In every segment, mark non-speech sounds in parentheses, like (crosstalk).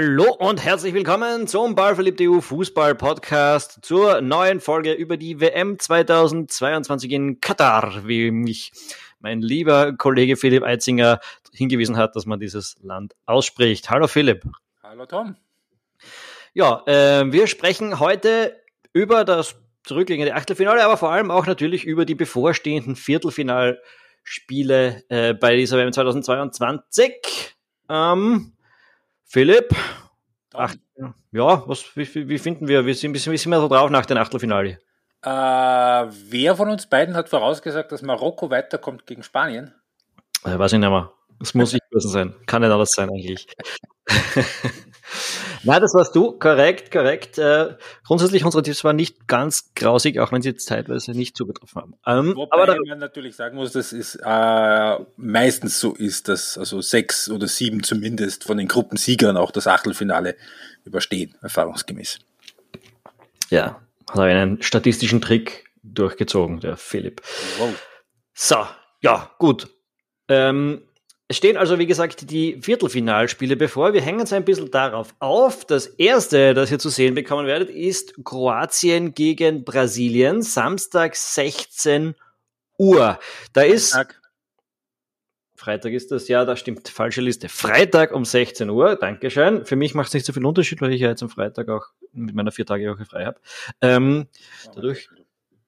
Hallo und herzlich willkommen zum Ballverliebte EU Fußball Podcast zur neuen Folge über die WM 2022 in Katar, wie mich mein lieber Kollege Philipp Eitzinger hingewiesen hat, dass man dieses Land ausspricht. Hallo Philipp. Hallo Tom. Ja, äh, wir sprechen heute über das zurückliegende Achtelfinale, aber vor allem auch natürlich über die bevorstehenden Viertelfinalspiele äh, bei dieser WM 2022. Ähm, Philipp, ach, ja, was, wie, wie, finden wir, wie sind, wie sind wir so drauf nach dem Achtelfinale? Äh, wer von uns beiden hat vorausgesagt, dass Marokko weiterkommt gegen Spanien? Äh, weiß ich nicht mehr. Das muss (laughs) ich gewesen sein. Kann nicht alles sein eigentlich. (laughs) Nein, das warst du. Korrekt, korrekt. Äh, grundsätzlich unsere Tipps waren nicht ganz grausig, auch wenn sie jetzt teilweise nicht zugetroffen haben. Ähm, Wobei aber man natürlich sagen muss, dass es äh, meistens so ist, dass also sechs oder sieben zumindest von den Gruppensiegern auch das Achtelfinale überstehen, erfahrungsgemäß. Ja, hat er einen statistischen Trick durchgezogen, der Philipp. Wow. So, ja, gut. Ähm, es stehen also, wie gesagt, die Viertelfinalspiele bevor. Wir hängen uns ein bisschen darauf auf. Das erste, das ihr zu sehen bekommen werdet, ist Kroatien gegen Brasilien, Samstag 16 Uhr. Da ist. Freitag. Freitag ist das, ja, da stimmt, falsche Liste. Freitag um 16 Uhr, Dankeschön. Für mich macht es nicht so viel Unterschied, weil ich ja jetzt am Freitag auch mit meiner vier Tage Woche frei habe. Ähm, dadurch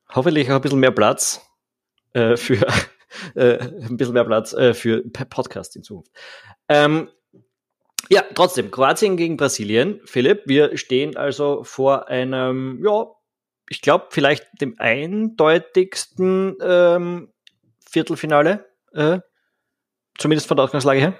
hoffentlich auch ein bisschen mehr Platz äh, für äh, ein bisschen mehr Platz äh, für Podcast in Zukunft. Ähm, ja, trotzdem, Kroatien gegen Brasilien. Philipp, wir stehen also vor einem, ja, ich glaube, vielleicht dem eindeutigsten ähm, Viertelfinale, äh, zumindest von der Ausgangslage her.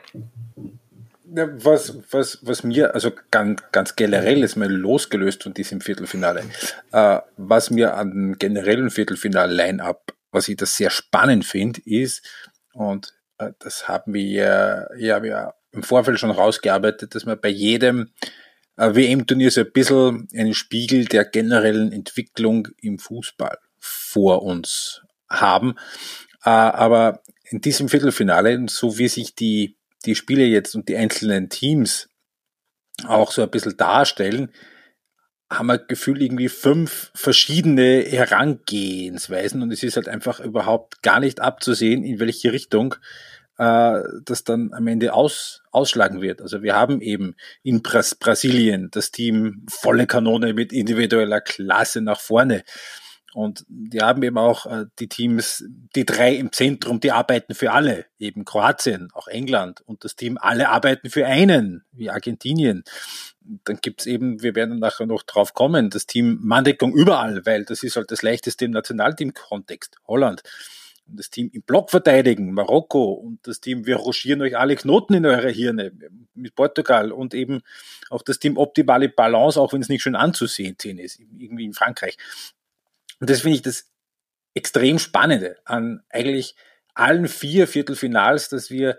Ja, was, was, was mir, also ganz, ganz generell ist mir losgelöst von diesem Viertelfinale, äh, was mir an generellen Viertelfinal-Line-Up was ich das sehr spannend finde, ist, und äh, das haben wir ja, im Vorfeld schon rausgearbeitet, dass wir bei jedem äh, WM-Turnier so ein bisschen einen Spiegel der generellen Entwicklung im Fußball vor uns haben. Äh, aber in diesem Viertelfinale, so wie sich die, die Spiele jetzt und die einzelnen Teams auch so ein bisschen darstellen, haben wir Gefühl irgendwie fünf verschiedene Herangehensweisen und es ist halt einfach überhaupt gar nicht abzusehen, in welche Richtung äh, das dann am Ende aus, ausschlagen wird. Also wir haben eben in Bras Brasilien das Team volle Kanone mit individueller Klasse nach vorne. Und die haben eben auch äh, die Teams, die drei im Zentrum, die arbeiten für alle, eben Kroatien, auch England und das Team, alle arbeiten für einen, wie Argentinien. Dann gibt's eben, wir werden nachher noch drauf kommen, das Team Manndeckung überall, weil das ist halt das leichteste im Nationalteam-Kontext, Holland. Und das Team im Block verteidigen, Marokko und das Team, wir ruschieren euch alle Knoten in eure Hirne mit Portugal und eben auch das Team optimale Balance, auch wenn es nicht schön anzusehen ist, irgendwie in Frankreich. Und das finde ich das extrem Spannende an eigentlich allen vier Viertelfinals, dass wir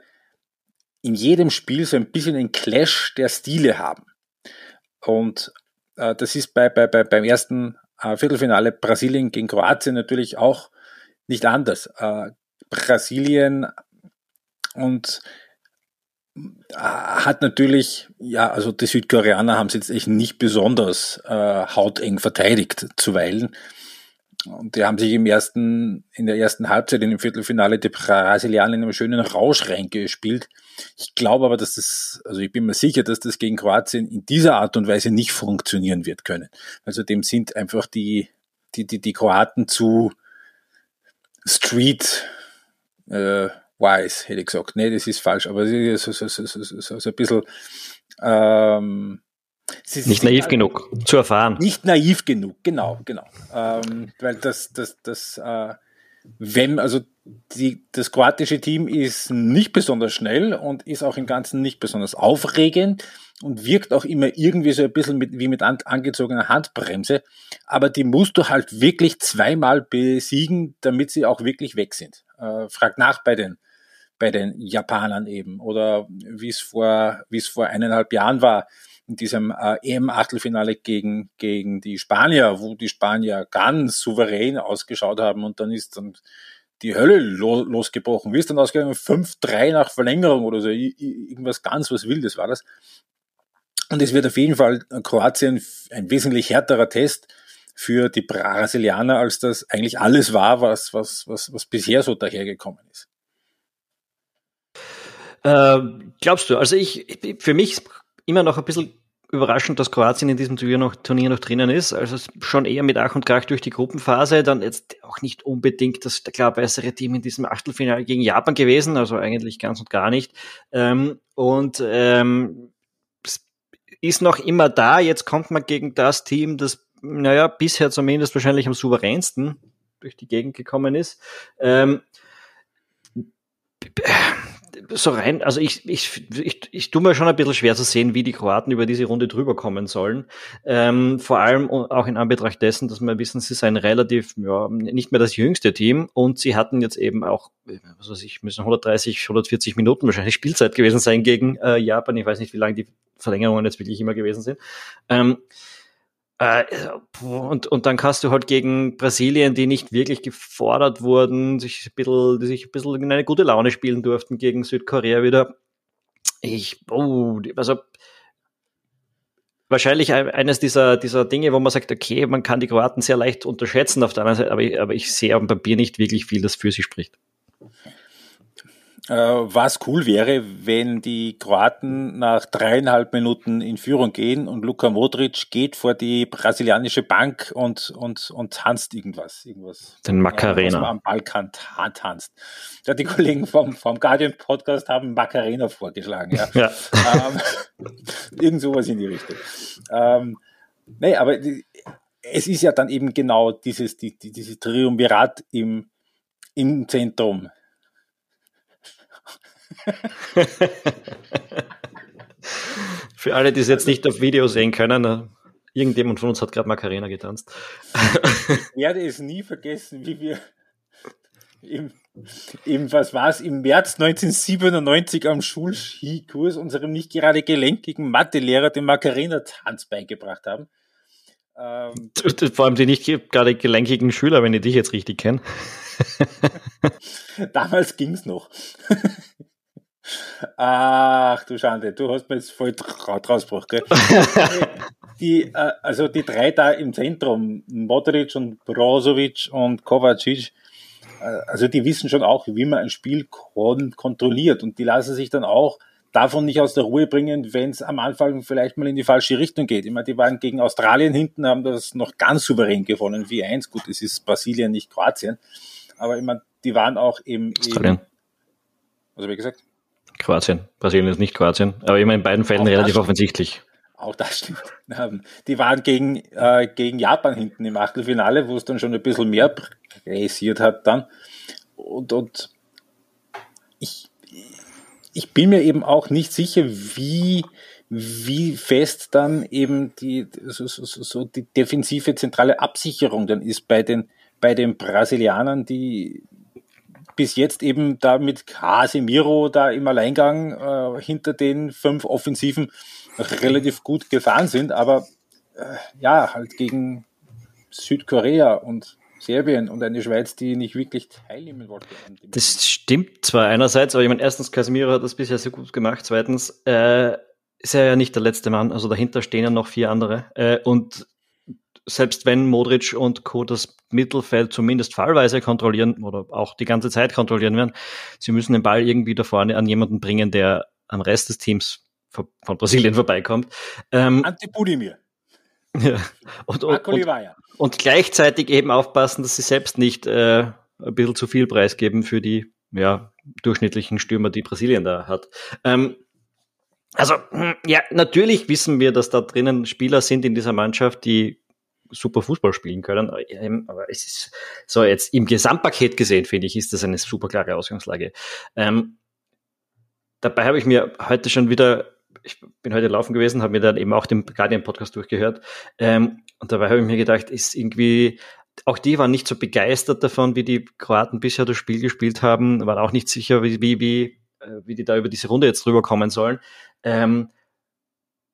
in jedem Spiel so ein bisschen einen Clash der Stile haben. Und äh, das ist bei, bei, bei, beim ersten äh, Viertelfinale Brasilien gegen Kroatien natürlich auch nicht anders. Äh, Brasilien und äh, hat natürlich, ja, also die Südkoreaner haben es jetzt echt nicht besonders äh, hauteng verteidigt zuweilen. Und die haben sich im ersten, in der ersten Halbzeit, in dem Viertelfinale, die Brasilianer in einem schönen Rausch reingespielt. Ich glaube aber, dass das, also ich bin mir sicher, dass das gegen Kroatien in dieser Art und Weise nicht funktionieren wird können. Also dem sind einfach die, die, die, die Kroaten zu street, äh, wise, hätte ich gesagt. Nee, das ist falsch, aber so, so, so, so, so, so ein bisschen, ähm, nicht naiv genug zu erfahren. Nicht naiv genug, genau, genau. Ähm, weil das, das, das, äh, wenn, also die, das kroatische Team ist nicht besonders schnell und ist auch im Ganzen nicht besonders aufregend und wirkt auch immer irgendwie so ein bisschen mit, wie mit an, angezogener Handbremse. Aber die musst du halt wirklich zweimal besiegen, damit sie auch wirklich weg sind. Äh, frag nach bei den, bei den Japanern eben oder wie es vor, wie es vor eineinhalb Jahren war in diesem äh, EM-Achtelfinale gegen, gegen die Spanier, wo die Spanier ganz souverän ausgeschaut haben und dann ist dann die Hölle lo losgebrochen. Wie ist dann ausgegangen? 5-3 nach Verlängerung oder so. Irgendwas ganz was Wildes war das. Und es wird auf jeden Fall Kroatien ein wesentlich härterer Test für die Brasilianer, als das eigentlich alles war, was, was, was, was bisher so dahergekommen ist. Äh, glaubst du? Also ich, für mich immer noch ein bisschen überraschend, dass Kroatien in diesem Turnier noch, Turnier noch drinnen ist. Also schon eher mit Ach und Krach durch die Gruppenphase. Dann jetzt auch nicht unbedingt das klar bessere Team in diesem Achtelfinale gegen Japan gewesen. Also eigentlich ganz und gar nicht. Ähm, und ähm, ist noch immer da. Jetzt kommt man gegen das Team, das, naja, bisher zumindest wahrscheinlich am souveränsten durch die Gegend gekommen ist. Ähm, so rein, also ich, ich, ich, ich tue mir schon ein bisschen schwer zu sehen, wie die Kroaten über diese Runde drüber kommen sollen. Ähm, vor allem auch in Anbetracht dessen, dass wir wissen, sie sind relativ, ja, nicht mehr das jüngste Team und sie hatten jetzt eben auch, was weiß ich, müssen 130, 140 Minuten wahrscheinlich Spielzeit gewesen sein gegen äh, Japan. Ich weiß nicht, wie lange die Verlängerungen jetzt wirklich immer gewesen sind. Ähm, äh, und, und dann kannst du halt gegen Brasilien, die nicht wirklich gefordert wurden, sich ein bisschen, die sich ein bisschen in eine gute Laune spielen durften gegen Südkorea wieder. Ich, oh, also wahrscheinlich eines dieser, dieser Dinge, wo man sagt, okay, man kann die Kroaten sehr leicht unterschätzen auf der anderen Seite, aber ich, aber ich sehe am Papier nicht wirklich viel, das für sie spricht. Äh, was cool wäre, wenn die Kroaten nach dreieinhalb Minuten in Führung gehen und Luka Modric geht vor die brasilianische Bank und, und, und tanzt irgendwas. irgendwas Den Macarena. Ja, was am Balkan tanzt. Ja, die Kollegen vom, vom Guardian Podcast haben Macarena vorgeschlagen. Ja. (laughs) ja. Ähm, (laughs) irgend sowas in die Richtung. Ähm, nee, aber es ist ja dann eben genau dieses, die, dieses Triumvirat im, im Zentrum Für alle, die es jetzt nicht auf Video sehen können, äh, irgendjemand von uns hat gerade Macarena getanzt. Ich werde es nie vergessen, wie wir im, im was war es, im März 1997 am Schulskikurs unserem nicht gerade gelenkigen Mathelehrer den Macarena-Tanz beigebracht haben. Ähm, Vor allem die nicht gerade gelenkigen Schüler, wenn ich dich jetzt richtig kenne. (laughs) Damals ging es noch. Ach du Schande, du hast mir jetzt voll rausgebracht, gell? (laughs) die, äh, also die drei da im Zentrum, Modric und Brozovic und Kovacic, äh, also die wissen schon auch, wie man ein Spiel kon kontrolliert und die lassen sich dann auch davon nicht aus der Ruhe bringen, wenn es am Anfang vielleicht mal in die falsche Richtung geht. Ich meine, die waren gegen Australien hinten, haben das noch ganz souverän gewonnen, wie eins. Gut, es ist Brasilien, nicht Kroatien. Aber ich meine, die waren auch im, Australien. was habe ich gesagt? Kroatien. Brasilien ist nicht Kroatien. Aber immer in beiden Fällen auch relativ offensichtlich. Auch das stimmt. Ähm, die waren gegen, äh, gegen Japan hinten im Achtelfinale, wo es dann schon ein bisschen mehr pressiert hat dann. Und, und ich, ich bin mir eben auch nicht sicher, wie, wie fest dann eben die, so, so, so die defensive zentrale Absicherung dann ist bei den, bei den Brasilianern, die bis jetzt eben da mit Casemiro da im Alleingang äh, hinter den fünf Offensiven relativ gut gefahren sind, aber äh, ja, halt gegen Südkorea und Serbien und eine Schweiz, die nicht wirklich teilnehmen wollte. Das stimmt zwar einerseits, aber ich meine, erstens, Casemiro hat das bisher sehr gut gemacht, zweitens, äh, ist er ja nicht der letzte Mann, also dahinter stehen ja noch vier andere. Äh, und selbst wenn Modric und Co. das Mittelfeld zumindest fallweise kontrollieren oder auch die ganze Zeit kontrollieren werden, sie müssen den Ball irgendwie da vorne an jemanden bringen, der am Rest des Teams von Brasilien vorbeikommt. Ähm, Antipudimir. (laughs) Ja. Und, und, und, und, gleichzeitig eben aufpassen, dass sie selbst nicht äh, ein bisschen zu viel preisgeben für die ja, durchschnittlichen Stürmer, die Brasilien da hat. Ähm, also, hm, ja, natürlich wissen wir, dass da drinnen Spieler sind in dieser Mannschaft, die super Fußball spielen können. Aber es ist so jetzt im Gesamtpaket gesehen, finde ich, ist das eine super klare Ausgangslage. Ähm, dabei habe ich mir heute schon wieder, ich bin heute laufen gewesen, habe mir dann eben auch den Guardian-Podcast durchgehört. Ähm, und dabei habe ich mir gedacht, ist irgendwie, auch die waren nicht so begeistert davon, wie die Kroaten bisher das Spiel gespielt haben, waren auch nicht sicher, wie, wie, wie, äh, wie die da über diese Runde jetzt drüber kommen sollen. Ähm,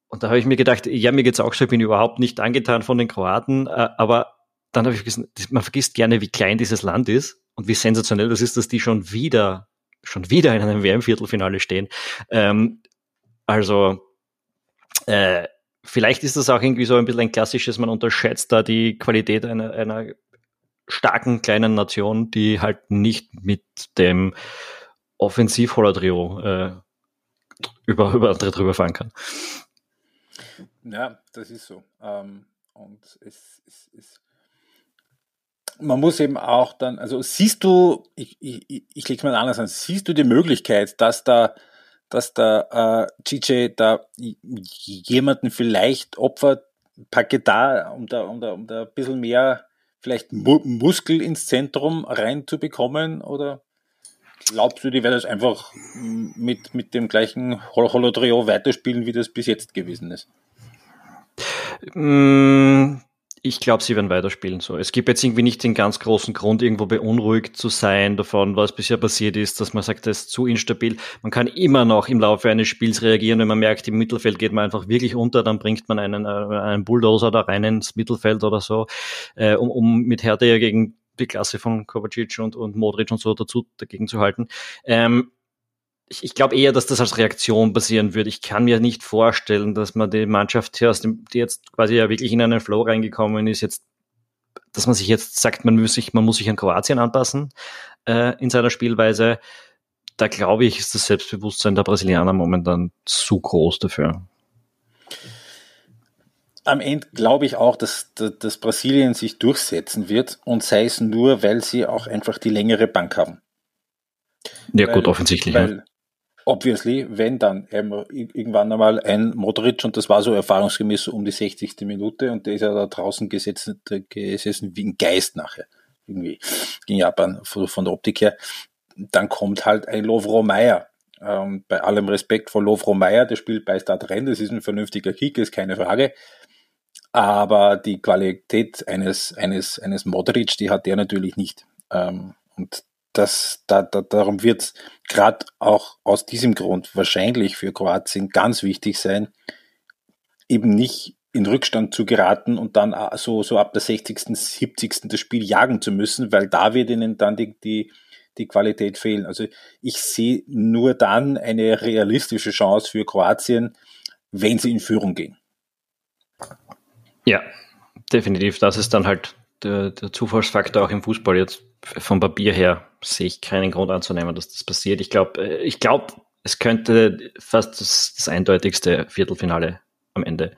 und da habe ich mir gedacht, ja, mir geht's auch so, ich bin überhaupt nicht angetan von den Kroaten, äh, aber dann habe ich vergessen, man vergisst gerne, wie klein dieses Land ist und wie sensationell das ist, dass die schon wieder, schon wieder in einem WM-Viertelfinale stehen. Ähm, also, Äh, vielleicht ist das auch irgendwie so ein bisschen ein klassisches, man unterschätzt da die Qualität einer, einer starken kleinen Nation, die halt nicht mit dem Offensiv-Holler-Trio äh, über, über andere drüber fahren kann. Ja, das ist so. Ähm, und es, es, es, man muss eben auch dann, also siehst du, ich, ich, ich lege es mal anders an, siehst du die Möglichkeit, dass da, dass da äh, GJ da jemanden vielleicht opfert, packe da, um da, um da, um da ein bisschen mehr vielleicht Mu Muskel ins Zentrum reinzubekommen oder glaubst du, die werden es einfach mit, mit dem gleichen Holotrio weiterspielen, wie das bis jetzt gewesen ist? Mm, ich glaube, sie werden weiterspielen so. Es gibt jetzt irgendwie nicht den ganz großen Grund, irgendwo beunruhigt zu sein davon, was bisher passiert ist, dass man sagt, das ist zu instabil. Man kann immer noch im Laufe eines Spiels reagieren, wenn man merkt, im Mittelfeld geht man einfach wirklich unter, dann bringt man einen, äh, einen Bulldozer da rein ins Mittelfeld oder so, äh, um, um mit Härte ja gegen die Klasse von Kovacic und, und Modric und so dazu dagegen zu halten. Ähm, ich, ich glaube eher, dass das als Reaktion passieren wird. Ich kann mir nicht vorstellen, dass man die Mannschaft, die, aus dem, die jetzt quasi ja wirklich in einen Flow reingekommen ist, jetzt, dass man sich jetzt sagt, man muss sich, man muss sich an Kroatien anpassen äh, in seiner Spielweise. Da glaube ich, ist das Selbstbewusstsein der Brasilianer momentan zu groß dafür am Ende glaube ich auch, dass, dass Brasilien sich durchsetzen wird und sei es nur, weil sie auch einfach die längere Bank haben. Ja, weil, gut, offensichtlich. Weil, ja. Obviously, wenn dann irgendwann einmal ein Modric, und das war so erfahrungsgemäß um die 60. Minute, und der ist ja da draußen gesessen, gesessen wie ein Geist nachher, irgendwie, gegen Japan, von, der Optik her, dann kommt halt ein Lovro Meyer. Ähm, bei allem Respekt vor Lovro Meyer, der spielt bei Start Renn, das ist ein vernünftiger Kick, ist keine Frage. Aber die Qualität eines, eines, eines Modric, die hat der natürlich nicht. Ähm, und das, da, da, darum wird es gerade auch aus diesem Grund wahrscheinlich für Kroatien ganz wichtig sein, eben nicht in Rückstand zu geraten und dann äh, so, so ab der 60., 70. das Spiel jagen zu müssen, weil da wird ihnen dann die, die, die Qualität fehlen. Also ich sehe nur dann eine realistische Chance für Kroatien, wenn sie in Führung gehen. Ja, definitiv. Das ist dann halt der, der Zufallsfaktor auch im Fußball. Jetzt vom Papier her sehe ich keinen Grund anzunehmen, dass das passiert. Ich glaube, äh, ich glaube, es könnte fast das, das, eindeutigste Viertelfinale am Ende,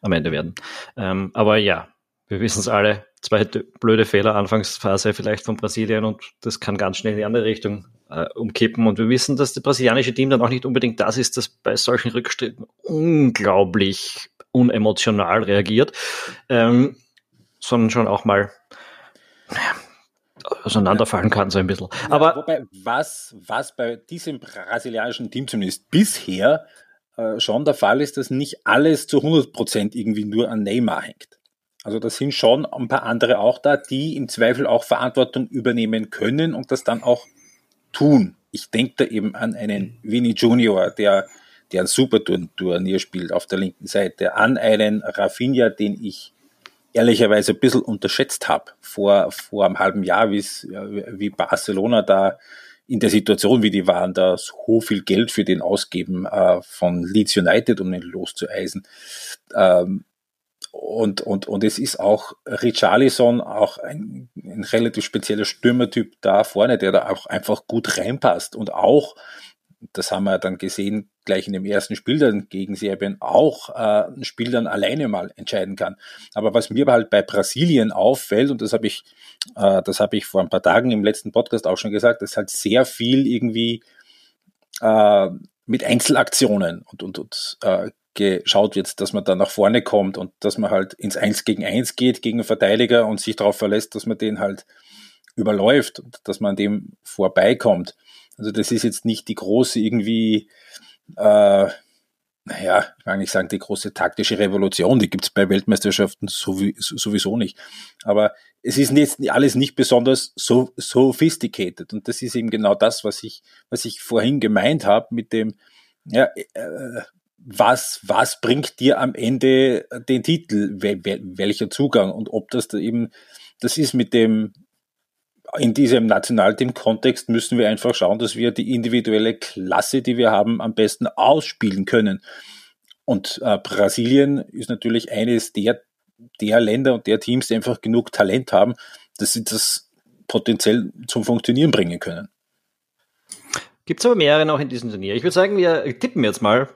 am Ende werden. Ähm, aber ja, wir wissen es alle. Zwei blöde Fehler, Anfangsphase vielleicht von Brasilien und das kann ganz schnell in die andere Richtung äh, umkippen. Und wir wissen, dass das brasilianische Team dann auch nicht unbedingt das ist, das bei solchen Rückstritten unglaublich unemotional reagiert, ähm, sondern schon auch mal auseinanderfallen kann, so ein bisschen. Ja, Aber wobei, was, was bei diesem brasilianischen Team zumindest bisher äh, schon der Fall ist, dass nicht alles zu 100% irgendwie nur an Neymar hängt. Also da sind schon ein paar andere auch da, die im Zweifel auch Verantwortung übernehmen können und das dann auch tun. Ich denke da eben an einen Vinny Junior, der der ein super Turnier spielt auf der linken Seite, an einen Rafinha, den ich ehrlicherweise ein bisschen unterschätzt habe vor, vor einem halben Jahr, wie Barcelona da in der Situation, wie die waren, da so viel Geld für den ausgeben äh, von Leeds United, um ihn loszueisen. Ähm, und, und, und es ist auch Richarlison auch ein, ein relativ spezieller Stürmertyp da vorne, der da auch einfach gut reinpasst und auch das haben wir dann gesehen, gleich in dem ersten Spiel dann gegen Serbien auch äh, ein Spiel dann alleine mal entscheiden kann. Aber was mir halt bei Brasilien auffällt, und das habe ich, äh, das habe ich vor ein paar Tagen im letzten Podcast auch schon gesagt, dass halt sehr viel irgendwie äh, mit Einzelaktionen und, und, und äh, geschaut wird, dass man da nach vorne kommt und dass man halt ins Eins gegen Eins geht gegen einen Verteidiger und sich darauf verlässt, dass man den halt überläuft und dass man dem vorbeikommt. Also das ist jetzt nicht die große irgendwie, äh, naja, ich mag nicht sagen, die große taktische Revolution, die gibt es bei Weltmeisterschaften sowieso nicht. Aber es ist jetzt alles nicht besonders so sophisticated. Und das ist eben genau das, was ich, was ich vorhin gemeint habe mit dem, ja, äh, was, was bringt dir am Ende den Titel, wel, welcher Zugang und ob das da eben, das ist mit dem, in diesem Nationalteam-Kontext müssen wir einfach schauen, dass wir die individuelle Klasse, die wir haben, am besten ausspielen können. Und äh, Brasilien ist natürlich eines der, der Länder und der Teams, die einfach genug Talent haben, dass sie das potenziell zum Funktionieren bringen können. Gibt es aber mehrere noch in diesem Turnier. Ich würde sagen, wir tippen jetzt mal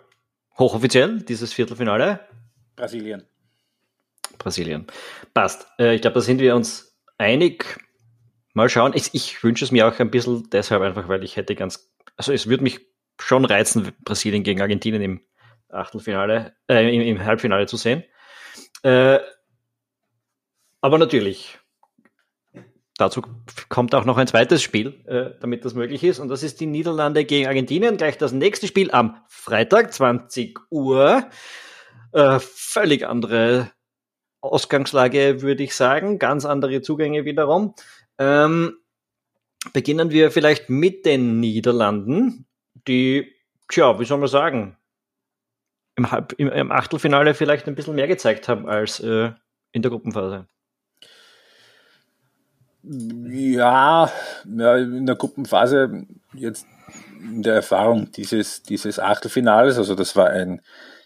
hochoffiziell dieses Viertelfinale. Brasilien. Brasilien. Passt. Äh, ich glaube, da sind wir uns einig. Mal schauen. Ich, ich wünsche es mir auch ein bisschen deshalb einfach, weil ich hätte ganz, also es würde mich schon reizen, Brasilien gegen Argentinien im Achtelfinale, äh, im, im Halbfinale zu sehen. Äh, aber natürlich, dazu kommt auch noch ein zweites Spiel, äh, damit das möglich ist. Und das ist die Niederlande gegen Argentinien. Gleich das nächste Spiel am Freitag, 20 Uhr. Äh, völlig andere Ausgangslage, würde ich sagen. Ganz andere Zugänge wiederum. Ähm, beginnen wir vielleicht mit den Niederlanden, die, tja, wie soll man sagen, im, Halb, im, im Achtelfinale vielleicht ein bisschen mehr gezeigt haben als äh, in der Gruppenphase. Ja, ja, in der Gruppenphase jetzt in der Erfahrung dieses, dieses Achtelfinales, also das war ein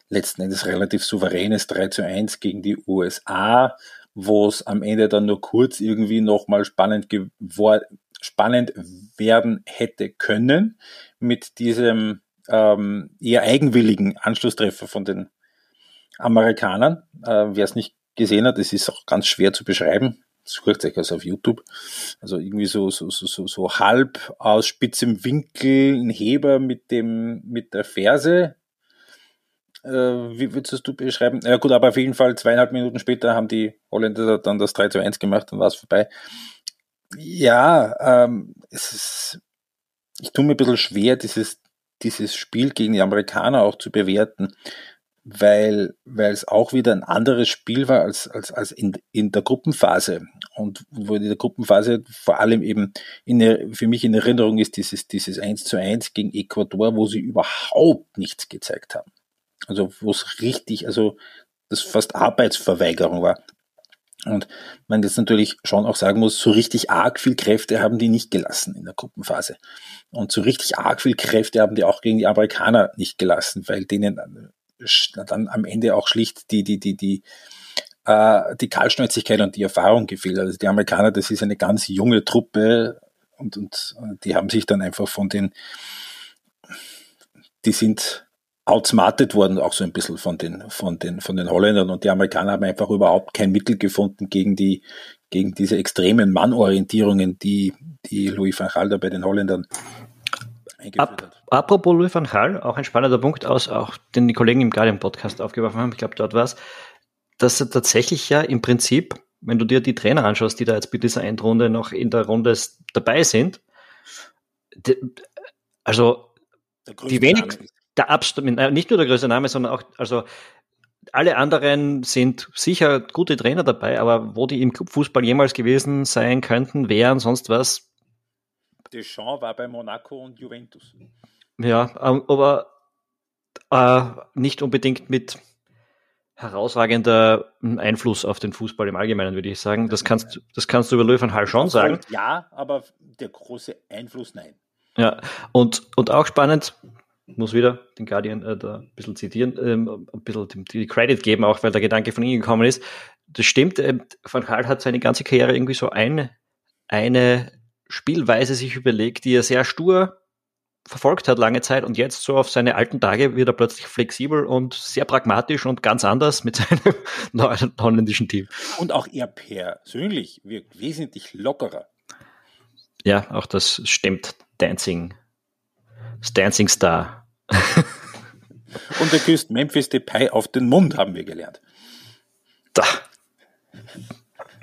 letzten Endes relativ souveränes 3 zu 1 gegen die USA, wo es am Ende dann nur kurz irgendwie nochmal spannend, spannend werden hätte können mit diesem ähm, eher eigenwilligen Anschlusstreffer von den Amerikanern. Äh, Wer es nicht gesehen hat, es ist auch ganz schwer zu beschreiben sucht euch also auf YouTube. Also irgendwie so, so, so, so, so halb aus spitzem Winkel ein Heber mit dem, mit der Ferse. Äh, wie würdest du beschreiben? Ja gut, aber auf jeden Fall zweieinhalb Minuten später haben die Holländer dann das 3 zu 1 gemacht und war es vorbei. Ja, ähm, es ist, ich tue mir ein bisschen schwer, dieses, dieses Spiel gegen die Amerikaner auch zu bewerten, weil, weil es auch wieder ein anderes Spiel war als, als, als in, in der Gruppenphase. Und wo in der Gruppenphase vor allem eben in für mich in Erinnerung ist dieses, dieses 1 zu 1 gegen Ecuador, wo sie überhaupt nichts gezeigt haben. Also wo es richtig, also das fast Arbeitsverweigerung war. Und man jetzt natürlich schon auch sagen muss, so richtig arg viel Kräfte haben die nicht gelassen in der Gruppenphase. Und so richtig arg viel Kräfte haben die auch gegen die Amerikaner nicht gelassen, weil denen dann am Ende auch schlicht die, die, die, die, äh, die Kaltschnäuzigkeit und die Erfahrung gefehlt. Also die Amerikaner, das ist eine ganz junge Truppe und, und die haben sich dann einfach von den, die sind outsmartet worden, auch so ein bisschen von den, von den, von den Holländern und die Amerikaner haben einfach überhaupt kein Mittel gefunden gegen die, gegen diese extremen Mannorientierungen, die, die Louis van Gaal da bei den Holländern eingeführt hat. Apropos Louis van Gaal, auch ein spannender Punkt aus, auch den die Kollegen im Guardian Podcast aufgeworfen haben, ich glaube, dort war es, dass er tatsächlich ja im Prinzip, wenn du dir die Trainer anschaust, die da jetzt bei dieser Endrunde noch in der Runde dabei sind, die, also die wenig, der Abstand, nicht nur der größte Name, sondern auch, also alle anderen sind sicher gute Trainer dabei, aber wo die im Clubfußball jemals gewesen sein könnten, wären sonst was, Deschamps war bei Monaco und Juventus. Ja, ähm, aber äh, nicht unbedingt mit herausragender Einfluss auf den Fußball im Allgemeinen, würde ich sagen. Das kannst, das kannst du über Löw van Hall schon sagen. Ja, aber der große Einfluss nein. Ja, und, und auch spannend, muss wieder den Guardian äh, da ein bisschen zitieren, ähm, ein bisschen die, Credit geben, auch weil der Gedanke von ihm gekommen ist. Das stimmt, äh, Van Hal hat seine ganze Karriere irgendwie so eine, eine Spielweise sich überlegt, die er sehr stur verfolgt hat lange Zeit und jetzt so auf seine alten Tage wird er plötzlich flexibel und sehr pragmatisch und ganz anders mit (laughs) seinem neuen holländischen Team. Und auch er persönlich wirkt wesentlich lockerer. Ja, auch das stimmt. Dancing. Dancing Star. und er küsst Memphis Depay auf den Mund, haben wir gelernt. Da.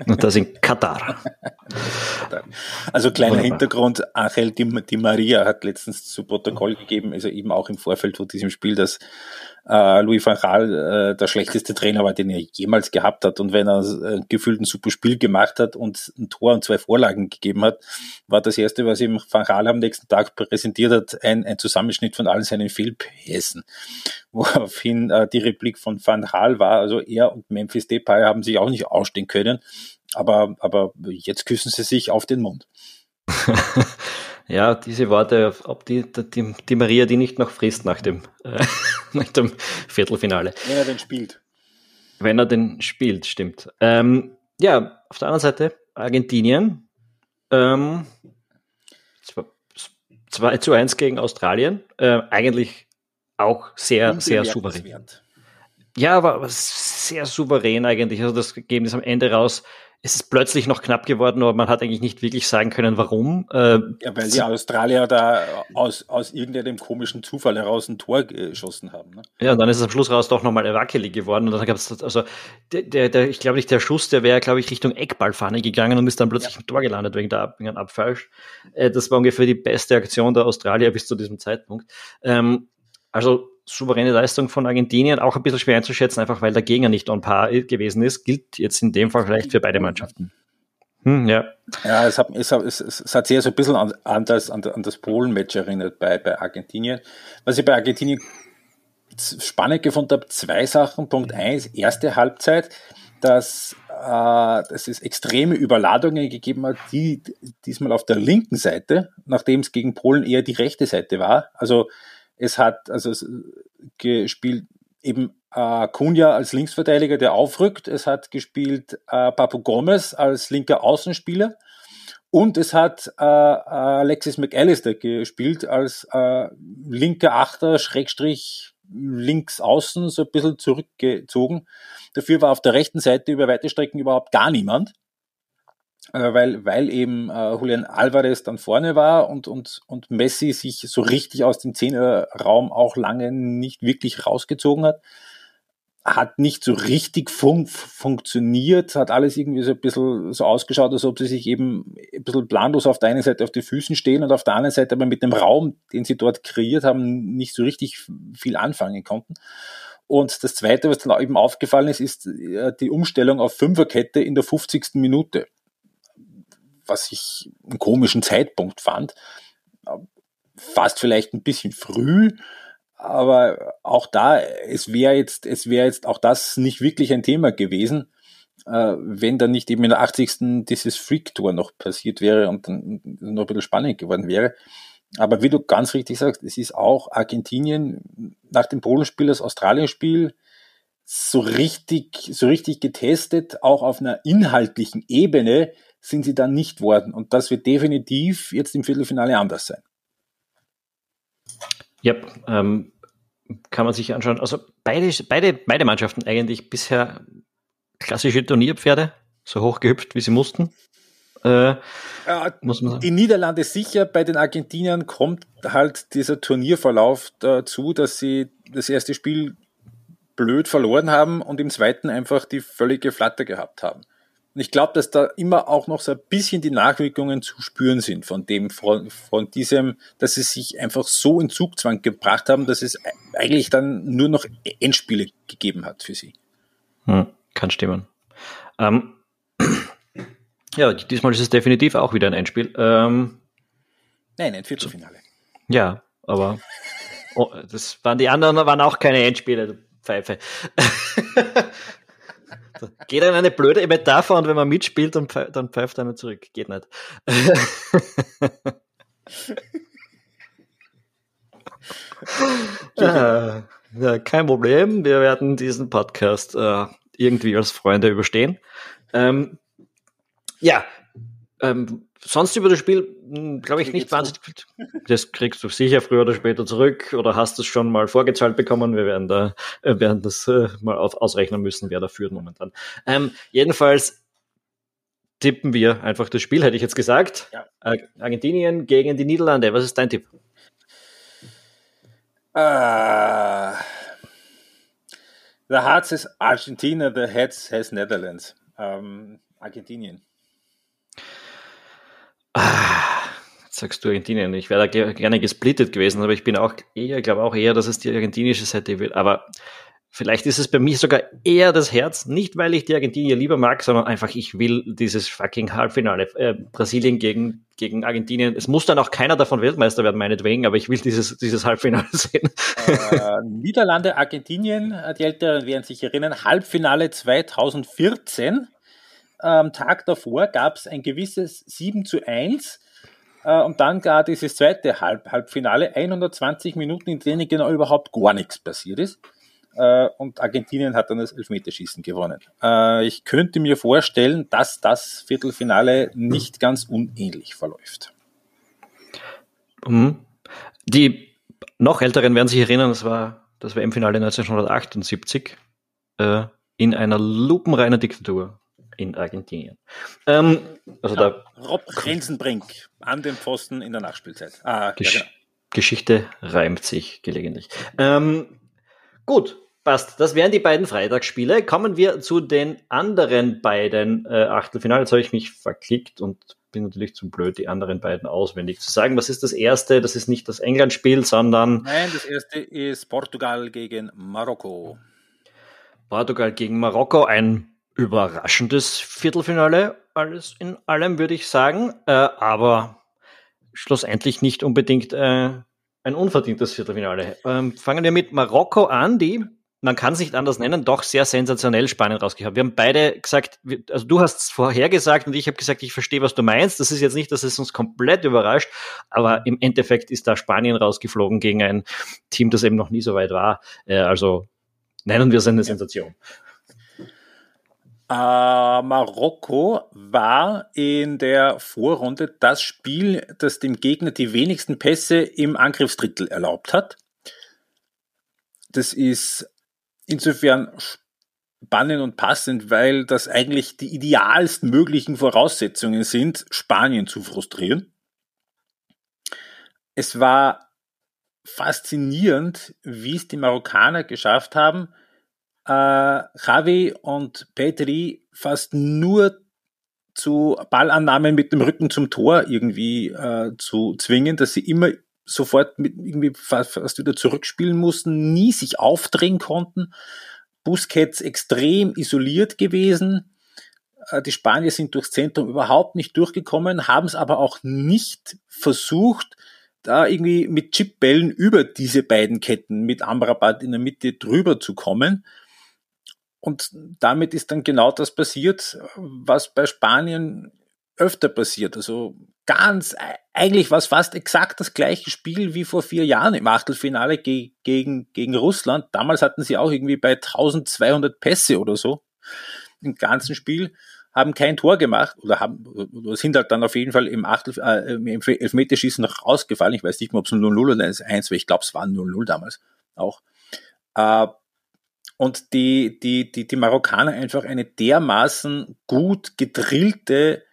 Und das in Katar. Also kleiner Wunderbar. Hintergrund, Angel Di, Di, Maria hat letztens zu Protokoll gegeben, also eben auch im Vorfeld von diesem Spiel, dass äh, Louis van Gaal äh, der schlechteste Trainer war, den er jemals gehabt hat. Und wenn er äh, gefühlt ein super Spiel gemacht hat und ein Tor und zwei Vorlagen gegeben hat, war das erste, was ihm Van Gaal am nächsten Tag präsentiert hat, ein, ein Zusammenschnitt von allen seinen Fehlpässen. Woraufhin äh, die Replik von Van Gaal war, also er und Memphis Depay haben sich auch nicht ausstehen können. Aber, aber jetzt küssen sie sich auf den Mund. (laughs) Ja, diese Worte, ob die, die, die Maria die nicht noch frisst nach dem, äh, (laughs) nach dem Viertelfinale. Wenn er denn spielt. Wenn er den spielt, stimmt. Ähm, ja, auf der anderen Seite Argentinien. Ähm, 2 zu 1 gegen Australien. Äh, eigentlich auch sehr, sehr souverän. Ja, aber sehr souverän eigentlich. Also das Ergebnis am Ende raus es ist plötzlich noch knapp geworden, aber man hat eigentlich nicht wirklich sagen können, warum. Äh, ja, weil die Australier da aus, aus irgendeinem komischen Zufall heraus ein Tor geschossen haben. Ne? Ja, und dann ist es am Schluss raus doch nochmal wackelig geworden. Und dann gab es, also der, der, der, ich glaube nicht, der Schuss, der wäre, glaube ich, Richtung Eckballfahne gegangen und ist dann plötzlich ja. ein Tor gelandet wegen, der, wegen einem Abfall. Äh, das war ungefähr die beste Aktion der Australier bis zu diesem Zeitpunkt. Ähm, also souveräne Leistung von Argentinien, auch ein bisschen schwer einzuschätzen, einfach weil der Gegner nicht on par gewesen ist, gilt jetzt in dem Fall vielleicht für beide Mannschaften. Hm, ja. Ja, es hat, es, hat, es hat sehr so ein bisschen an, an das, an, das Polen-Match erinnert bei, bei Argentinien. Was ich bei Argentinien spannend gefunden habe, zwei Sachen. Punkt eins, erste Halbzeit, dass, äh, dass es extreme Überladungen gegeben hat, die diesmal auf der linken Seite, nachdem es gegen Polen eher die rechte Seite war. Also es hat also es gespielt eben äh, Kunja als Linksverteidiger, der aufrückt. Es hat gespielt äh, Papu Gomez als linker Außenspieler. Und es hat äh, Alexis McAllister gespielt als äh, linker Achter, Schrägstrich links außen, so ein bisschen zurückgezogen. Dafür war auf der rechten Seite über weite Strecken überhaupt gar niemand. Äh, weil, weil eben äh, Julian Alvarez dann vorne war und, und, und Messi sich so richtig aus dem Zehnerraum auch lange nicht wirklich rausgezogen hat. Hat nicht so richtig fun funktioniert, hat alles irgendwie so ein bisschen so ausgeschaut, als ob sie sich eben ein bisschen planlos auf der einen Seite auf die Füßen stehen und auf der anderen Seite aber mit dem Raum, den sie dort kreiert haben, nicht so richtig viel anfangen konnten. Und das Zweite, was dann eben aufgefallen ist, ist äh, die Umstellung auf Fünferkette in der 50. Minute was ich einen komischen Zeitpunkt fand. Fast vielleicht ein bisschen früh, aber auch da, es wäre jetzt, es wäre jetzt auch das nicht wirklich ein Thema gewesen, äh, wenn dann nicht eben in der 80. dieses Freak-Tour noch passiert wäre und dann noch ein bisschen spannend geworden wäre. Aber wie du ganz richtig sagst, es ist auch Argentinien nach dem Polenspiel, das Australien-Spiel, so richtig, so richtig getestet, auch auf einer inhaltlichen Ebene, sind sie dann nicht worden. Und das wird definitiv jetzt im Viertelfinale anders sein. Ja, ähm, kann man sich anschauen. Also beide, beide, beide Mannschaften eigentlich bisher klassische Turnierpferde, so hochgehüpft, wie sie mussten. Äh, muss man sagen. Die Niederlande sicher, bei den Argentiniern kommt halt dieser Turnierverlauf dazu, dass sie das erste Spiel blöd verloren haben und im zweiten einfach die völlige Flatter gehabt haben. Und ich glaube, dass da immer auch noch so ein bisschen die Nachwirkungen zu spüren sind von dem, von, von diesem, dass sie sich einfach so in Zugzwang gebracht haben, dass es eigentlich dann nur noch Endspiele gegeben hat für sie. Hm, kann stimmen. Ähm, ja, diesmal ist es definitiv auch wieder ein Endspiel. Ähm, Nein, ein Viertelfinale. Ja, aber oh, das waren die anderen waren auch keine Endspiele, Pfeife. Geht dann eine blöde Metapher und wenn man mitspielt, dann, pfeift, dann pfeift einer zurück. Geht nicht. (laughs) ja, ja, kein Problem. Wir werden diesen Podcast äh, irgendwie als Freunde überstehen. Ähm, ja, ähm, sonst über das Spiel hm, glaube ich nicht wahnsinnig viel. Das kriegst du sicher früher oder später zurück oder hast es schon mal vorgezahlt bekommen. Wir werden da äh, werden das äh, mal auf, ausrechnen müssen, wer da führt momentan. Ähm, jedenfalls tippen wir einfach das Spiel, hätte ich jetzt gesagt. Ja. Argentinien gegen die Niederlande. Was ist dein Tipp? Uh, the heart says Argentina, the head says Netherlands. Um, Argentinien. Ah, sagst du Argentinien. Ich wäre da gerne gesplittet gewesen, aber ich bin auch eher, glaube auch eher, dass es die argentinische Seite wird. Aber vielleicht ist es bei mir sogar eher das Herz, nicht weil ich die Argentinier lieber mag, sondern einfach, ich will dieses fucking Halbfinale. Äh, Brasilien gegen, gegen Argentinien. Es muss dann auch keiner davon Weltmeister werden, meinetwegen, aber ich will dieses, dieses Halbfinale (laughs) sehen. Äh, Niederlande, Argentinien, die Älteren werden sich erinnern, Halbfinale 2014 am Tag davor gab es ein gewisses 7 zu 1 Äh, und dann gar dieses zweite Halb Halbfinale, 120 Minuten, in denen genau überhaupt gar nichts passiert ist. Äh, und Argentinien hat dann das Elfmeterschießen gewonnen. Äh, ich könnte mir vorstellen, dass das Viertelfinale nicht ganz unähnlich verläuft. Mhm. Die noch Älteren werden sich erinnern, das war das WM-Finale 1978 äh, in einer lupenreinen Diktatur in Argentinien. Ähm, also ja, da Rob Rensenbrink an dem Pfosten in der Nachspielzeit. Ah, Gesch ja, genau. Geschichte reimt sich gelegentlich. Ähm, gut, passt. Das wären die beiden Freitagsspiele. Kommen wir zu den anderen beiden äh, Achtelfinale. Jetzt habe ich mich verklickt und bin natürlich zu blöd, die anderen beiden auswendig zu sagen. Was ist das erste? Das ist nicht das England-Spiel, sondern. Nein, das erste ist Portugal gegen Marokko. Portugal gegen Marokko, ein überraschendes Viertelfinale, alles in allem, würde ich sagen, äh, aber schlussendlich nicht unbedingt äh, ein unverdientes Viertelfinale. Ähm, fangen wir mit Marokko an, die man kann es nicht anders nennen, doch sehr sensationell Spanien rausgehabt. Wir haben beide gesagt, also du hast es vorhergesagt und ich habe gesagt, ich verstehe, was du meinst. Das ist jetzt nicht, dass es uns komplett überrascht, aber im Endeffekt ist da Spanien rausgeflogen gegen ein Team, das eben noch nie so weit war. Äh, also nennen wir es eine Sensation. Äh, Marokko war in der Vorrunde das Spiel, das dem Gegner die wenigsten Pässe im Angriffsdrittel erlaubt hat. Das ist insofern spannend und passend, weil das eigentlich die idealsten möglichen Voraussetzungen sind, Spanien zu frustrieren. Es war faszinierend, wie es die Marokkaner geschafft haben, äh, Javi und Petri fast nur zu Ballannahmen mit dem Rücken zum Tor irgendwie äh, zu zwingen, dass sie immer sofort mit irgendwie fast wieder zurückspielen mussten, nie sich aufdrehen konnten. Busquets extrem isoliert gewesen. Äh, die Spanier sind durchs Zentrum überhaupt nicht durchgekommen, haben es aber auch nicht versucht, da irgendwie mit Chipbällen über diese beiden Ketten mit Amrabat in der Mitte drüber zu kommen. Und damit ist dann genau das passiert, was bei Spanien öfter passiert. Also ganz, eigentlich war es fast exakt das gleiche Spiel wie vor vier Jahren im Achtelfinale ge gegen, gegen Russland. Damals hatten sie auch irgendwie bei 1200 Pässe oder so im ganzen Spiel, haben kein Tor gemacht oder haben, sind halt dann auf jeden Fall im Achtel, äh, im Elfmeterschießen noch rausgefallen. Ich weiß nicht mehr, ob es ein 0-0 oder 1 weil ich glaube, es war ein 0-0 damals auch. Äh, und die, die, die, die Marokkaner einfach eine dermaßen gut gedrillte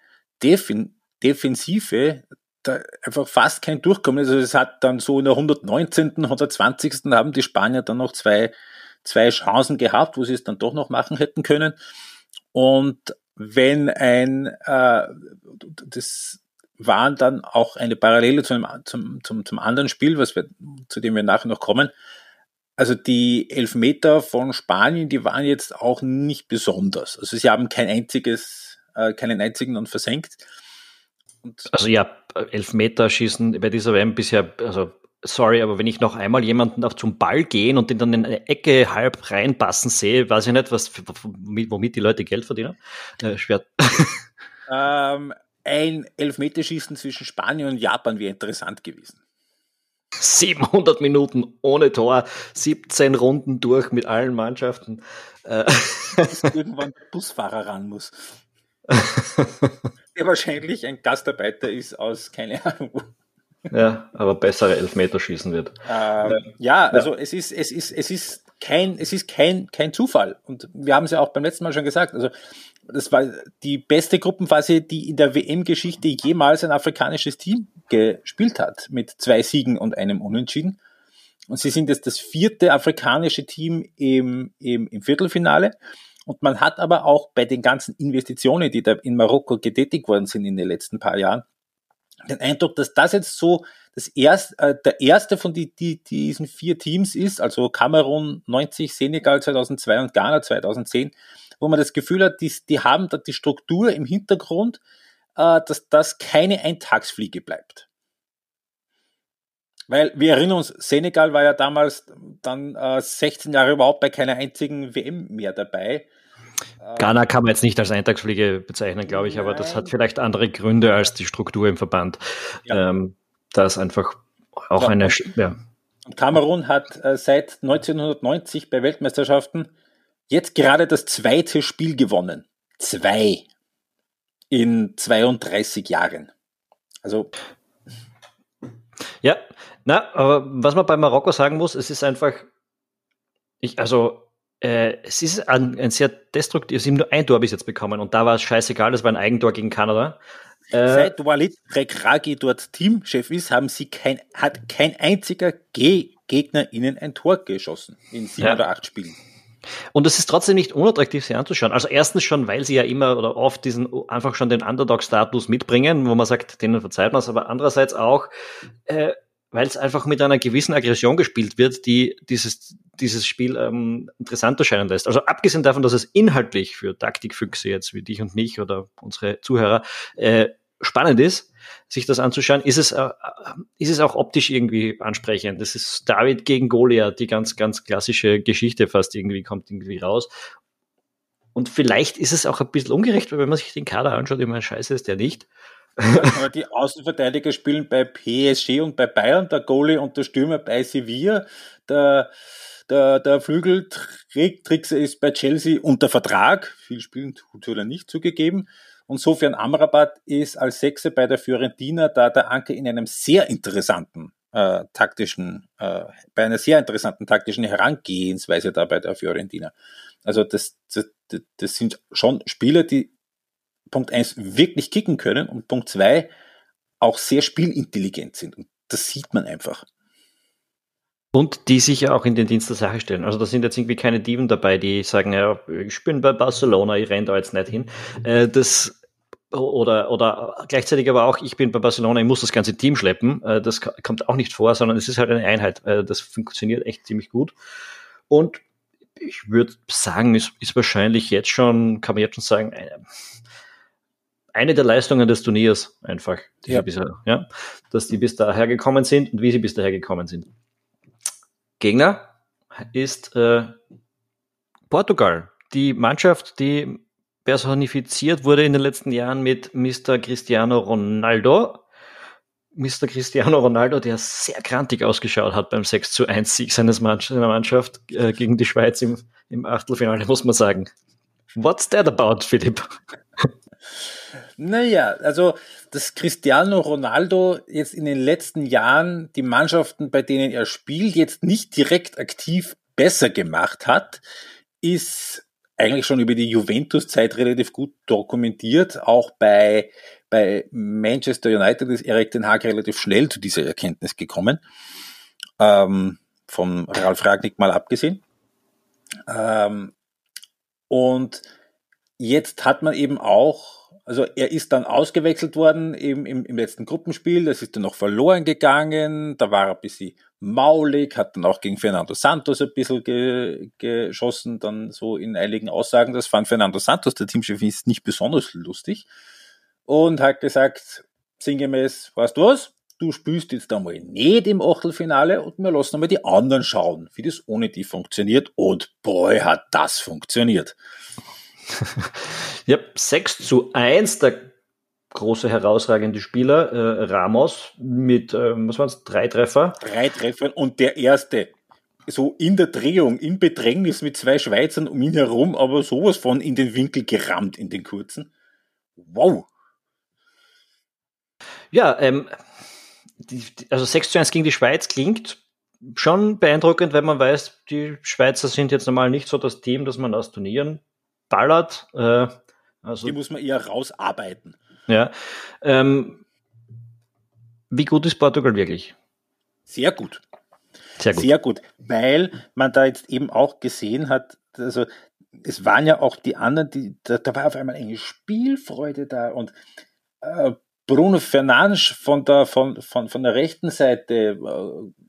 Defin Defensive da einfach fast kein Durchkommen. Also es hat dann so in der 119., 120. haben die Spanier dann noch zwei, zwei Chancen gehabt, wo sie es dann doch noch machen hätten können. Und wenn ein, äh, das waren dann auch eine Parallele zu einem, zum, zum, zum anderen Spiel, was wir, zu dem wir nachher noch kommen. Also die Elfmeter von Spanien, die waren jetzt auch nicht besonders. Also sie haben kein einziges äh, keinen einzigen und versenkt. Und also ja, Elfmeterschießen bei dieser WM bisher, also sorry, aber wenn ich noch einmal jemanden auf zum Ball gehen und den dann in eine Ecke halb reinpassen sehe, weiß ich nicht, was, womit die Leute Geld verdienen. Äh, schwer. Ähm, ein Elfmeterschießen zwischen Spanien und Japan wäre interessant gewesen. 700 Minuten ohne Tor, 17 Runden durch mit allen Mannschaften. Äh. Bis irgendwann der Busfahrer ran muss. der wahrscheinlich ein Gastarbeiter ist aus keine Ahnung wo. Ja, aber bessere Elfmeter schießen wird. Ähm, ja, also es ist, es ist, es ist kein, es ist kein, kein Zufall. Und wir haben es ja auch beim letzten Mal schon gesagt. Also, das war die beste Gruppenphase, die in der WM-Geschichte jemals ein afrikanisches Team gespielt hat, mit zwei Siegen und einem Unentschieden. Und sie sind jetzt das vierte afrikanische Team im, im, im Viertelfinale. Und man hat aber auch bei den ganzen Investitionen, die da in Marokko getätigt worden sind in den letzten paar Jahren, den Eindruck, dass das jetzt so das erst, äh, der erste von die, die, diesen vier Teams ist, also Kamerun 90, Senegal 2002 und Ghana 2010, wo man das Gefühl hat, die, die haben da die Struktur im Hintergrund, äh, dass das keine Eintagsfliege bleibt. Weil wir erinnern uns, Senegal war ja damals dann äh, 16 Jahre überhaupt bei keiner einzigen WM mehr dabei. Ghana kann man jetzt nicht als Eintagsfliege bezeichnen, glaube ich, Nein. aber das hat vielleicht andere Gründe als die Struktur im Verband. Ja. Ähm, da ist einfach auch ja. eine. Ja. Kamerun hat äh, seit 1990 bei Weltmeisterschaften jetzt gerade das zweite Spiel gewonnen. Zwei in 32 Jahren. Also. Ja, na, aber was man bei Marokko sagen muss, es ist einfach, ich, also äh, es ist ein, ein sehr destruktiv, sie haben nur ein Tor bis jetzt bekommen und da war es scheißegal, das war ein Eigentor gegen Kanada. Äh, Seit Walid Rekragi dort Teamchef ist, haben sie kein, hat kein einziger G Gegner ihnen ein Tor geschossen in sieben ja. oder acht Spielen. Und es ist trotzdem nicht unattraktiv, sie anzuschauen. Also erstens schon, weil sie ja immer oder oft diesen einfach schon den Underdog-Status mitbringen, wo man sagt, denen verzeiht man es, aber andererseits auch, äh, weil es einfach mit einer gewissen Aggression gespielt wird, die dieses, dieses Spiel ähm, interessant erscheinen lässt. Also abgesehen davon, dass es inhaltlich für Taktikfüchse jetzt wie dich und mich oder unsere Zuhörer äh, spannend ist, sich das anzuschauen, ist es, äh, ist es auch optisch irgendwie ansprechend. Das ist David gegen Goliath, die ganz, ganz klassische Geschichte fast irgendwie kommt irgendwie raus. Und vielleicht ist es auch ein bisschen ungerecht, weil wenn man sich den Kader anschaut, immer scheiße ist der nicht die Außenverteidiger spielen bei PSG und bei Bayern, der Goalie und der Stürmer bei Sevilla, der, der, der Flügeltrickser ist bei Chelsea unter Vertrag, viel spielen tut er nicht zugegeben. Und Sofian Amrabat ist als Sechse bei der Fiorentina da der Anker in einem sehr interessanten äh, taktischen, äh, bei einer sehr interessanten taktischen Herangehensweise da bei der Fiorentina. Also das, das, das sind schon Spieler, die Punkt eins wirklich kicken können und Punkt zwei auch sehr spielintelligent sind. Und das sieht man einfach. Und die sich ja auch in den Dienst der Sache stellen. Also da sind jetzt irgendwie keine Diven dabei, die sagen, ja, ich bin bei Barcelona, ich renne da jetzt nicht hin. Äh, das oder, oder gleichzeitig aber auch, ich bin bei Barcelona, ich muss das ganze Team schleppen. Äh, das kommt auch nicht vor, sondern es ist halt eine Einheit. Äh, das funktioniert echt ziemlich gut. Und ich würde sagen, ist, ist wahrscheinlich jetzt schon, kann man jetzt schon sagen, der Leistungen des Turniers einfach, die ja. bisher, ja, dass die bis daher gekommen sind und wie sie bis daher gekommen sind. Gegner ist äh, Portugal, die Mannschaft, die personifiziert wurde in den letzten Jahren mit Mr. Cristiano Ronaldo. Mr. Cristiano Ronaldo, der sehr krantig ausgeschaut hat beim 6 zu 1 Sieg seines Mann seiner Mannschaft äh, gegen die Schweiz im, im Achtelfinale, muss man sagen. What's that about, Philipp? Naja, also dass Cristiano Ronaldo jetzt in den letzten Jahren die Mannschaften, bei denen er spielt, jetzt nicht direkt aktiv besser gemacht hat, ist eigentlich schon über die Juventus-Zeit relativ gut dokumentiert. Auch bei, bei Manchester United ist Erik Den Haag relativ schnell zu dieser Erkenntnis gekommen. Ähm, vom Ralf Ragnick mal abgesehen. Ähm, und jetzt hat man eben auch also er ist dann ausgewechselt worden im, im, im letzten Gruppenspiel, das ist dann noch verloren gegangen, da war er ein bisschen maulig, hat dann auch gegen Fernando Santos ein bisschen ge, geschossen, dann so in einigen Aussagen, das fand Fernando Santos, der Teamchef, ist nicht besonders lustig und hat gesagt, sinngemäß, weißt du was, du spielst jetzt einmal nicht im Achtelfinale und wir lassen einmal die anderen schauen, wie das ohne die funktioniert und boy, hat das funktioniert. (laughs) ja, 6 zu 1, der große herausragende Spieler, äh, Ramos, mit, äh, was waren es, drei Treffer? Drei Treffer und der erste, so in der Drehung, in Bedrängnis mit zwei Schweizern um ihn herum, aber sowas von in den Winkel gerammt, in den kurzen. Wow! Ja, ähm, die, also 6 zu 1 gegen die Schweiz klingt schon beeindruckend, wenn man weiß, die Schweizer sind jetzt normal nicht so das Team, das man aus Turnieren ballert. Äh, also, die muss man eher rausarbeiten. Ja. Ähm, wie gut ist Portugal wirklich? Sehr gut. Sehr gut. Sehr gut, weil man da jetzt eben auch gesehen hat, also es waren ja auch die anderen, die, da, da war auf einmal eine Spielfreude da und äh, Bruno Fernandes von der, von, von, von der rechten Seite äh,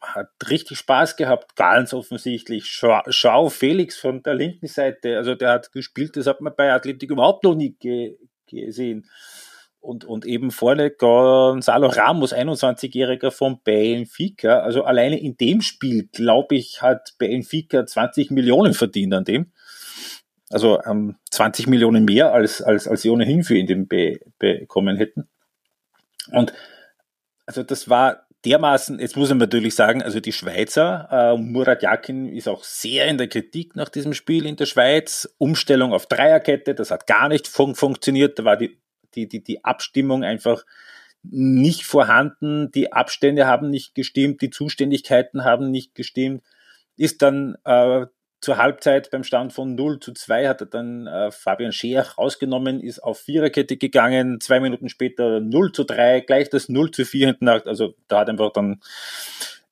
hat richtig Spaß gehabt, ganz offensichtlich. Schau, Felix von der linken Seite, also der hat gespielt, das hat man bei Athletik überhaupt noch nie ge gesehen. Und, und eben vorne Gonzalo Ramos, 21-Jähriger von Benfica. Also alleine in dem Spiel, glaube ich, hat Benfica 20 Millionen verdient an dem. Also ähm, 20 Millionen mehr, als, als, als sie ohnehin für ihn den be, bekommen hätten. Und also das war dermaßen, jetzt muss ich natürlich sagen, also die Schweizer, äh, Murat Yakin ist auch sehr in der Kritik nach diesem Spiel in der Schweiz. Umstellung auf Dreierkette, das hat gar nicht fun funktioniert. Da war die, die, die, die Abstimmung einfach nicht vorhanden, die Abstände haben nicht gestimmt, die Zuständigkeiten haben nicht gestimmt. Ist dann äh, zur Halbzeit beim Stand von 0 zu 2 hat er dann äh, Fabian Scheer rausgenommen, ist auf Viererkette gegangen, zwei Minuten später 0 zu 3, gleich das 0 zu 4 hinten nach, also da hat einfach dann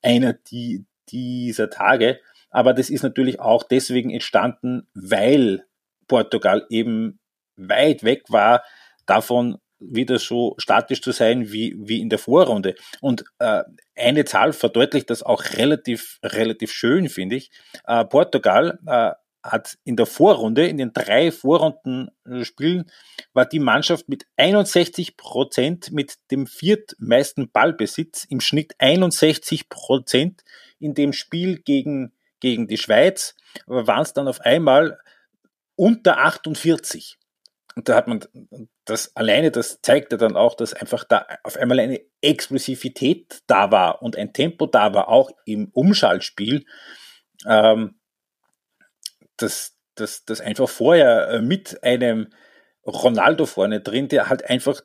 einer die, dieser Tage. Aber das ist natürlich auch deswegen entstanden, weil Portugal eben weit weg war davon, wieder so statisch zu sein wie, wie in der Vorrunde. Und äh, eine Zahl verdeutlicht das auch relativ, relativ schön, finde ich. Äh, Portugal äh, hat in der Vorrunde, in den drei Vorrundenspielen, war die Mannschaft mit 61 Prozent mit dem viertmeisten Ballbesitz, im Schnitt 61 Prozent in dem Spiel gegen, gegen die Schweiz, waren es dann auf einmal unter 48. Und da hat man das alleine, das zeigte dann auch, dass einfach da auf einmal eine Explosivität da war und ein Tempo da war, auch im Umschaltspiel, ähm, das, das, das einfach vorher äh, mit einem Ronaldo vorne drin, der halt einfach